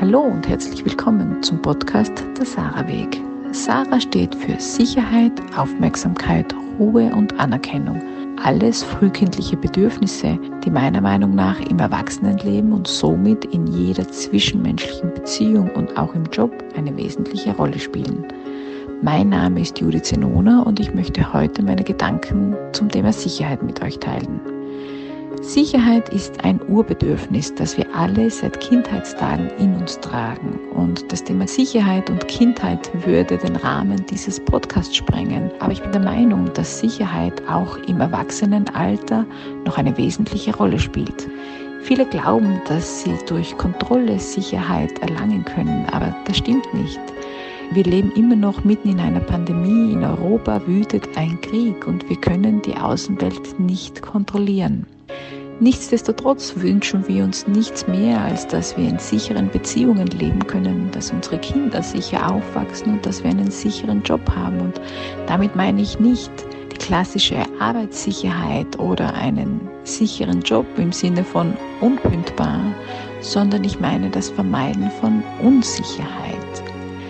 Hallo und herzlich willkommen zum Podcast Der Sarah Weg. Sarah steht für Sicherheit, Aufmerksamkeit, Ruhe und Anerkennung. Alles frühkindliche Bedürfnisse, die meiner Meinung nach im Erwachsenenleben und somit in jeder zwischenmenschlichen Beziehung und auch im Job eine wesentliche Rolle spielen. Mein Name ist Judith Zenona und ich möchte heute meine Gedanken zum Thema Sicherheit mit euch teilen. Sicherheit ist ein Urbedürfnis, das wir alle seit Kindheitstagen in uns tragen. Und das Thema Sicherheit und Kindheit würde den Rahmen dieses Podcasts sprengen. Aber ich bin der Meinung, dass Sicherheit auch im Erwachsenenalter noch eine wesentliche Rolle spielt. Viele glauben, dass sie durch Kontrolle Sicherheit erlangen können, aber das stimmt nicht. Wir leben immer noch mitten in einer Pandemie. In Europa wütet ein Krieg und wir können die Außenwelt nicht kontrollieren. Nichtsdestotrotz wünschen wir uns nichts mehr, als dass wir in sicheren Beziehungen leben können, dass unsere Kinder sicher aufwachsen und dass wir einen sicheren Job haben. Und damit meine ich nicht die klassische Arbeitssicherheit oder einen sicheren Job im Sinne von unkündbar, sondern ich meine das Vermeiden von Unsicherheit.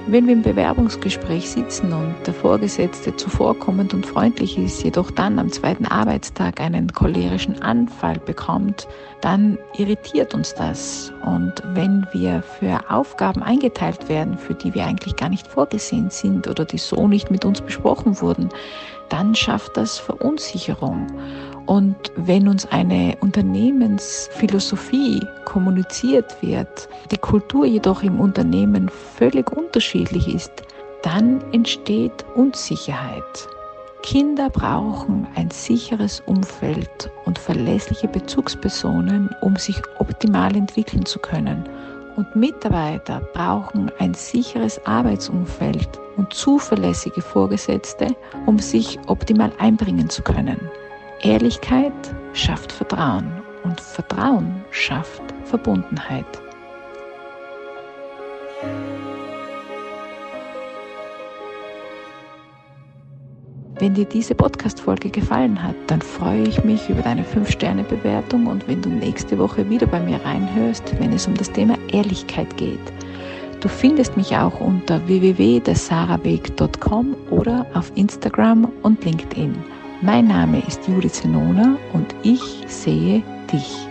Wenn wir im Bewerbungsgespräch sitzen und der Vorgesetzte zuvorkommend und freundlich ist, jedoch dann am zweiten Arbeitstag einen cholerischen Anfall bekommt, dann irritiert uns das. Und wenn wir für Aufgaben eingeteilt werden, für die wir eigentlich gar nicht vorgesehen sind oder die so nicht mit uns besprochen wurden, dann schafft das Verunsicherung. Und wenn uns eine Unternehmensphilosophie kommuniziert wird, die Kultur jedoch im Unternehmen völlig unterschiedlich ist, dann entsteht Unsicherheit. Kinder brauchen ein sicheres Umfeld und verlässliche Bezugspersonen, um sich optimal entwickeln zu können. Und Mitarbeiter brauchen ein sicheres Arbeitsumfeld und zuverlässige Vorgesetzte, um sich optimal einbringen zu können. Ehrlichkeit schafft Vertrauen und Vertrauen schafft Verbundenheit. Wenn dir diese Podcast-Folge gefallen hat, dann freue ich mich über deine 5-Sterne-Bewertung und wenn du nächste Woche wieder bei mir reinhörst, wenn es um das Thema Ehrlichkeit geht. Du findest mich auch unter www.desarabeg.com oder auf Instagram und LinkedIn. Mein Name ist Judith Zenona und ich sehe dich.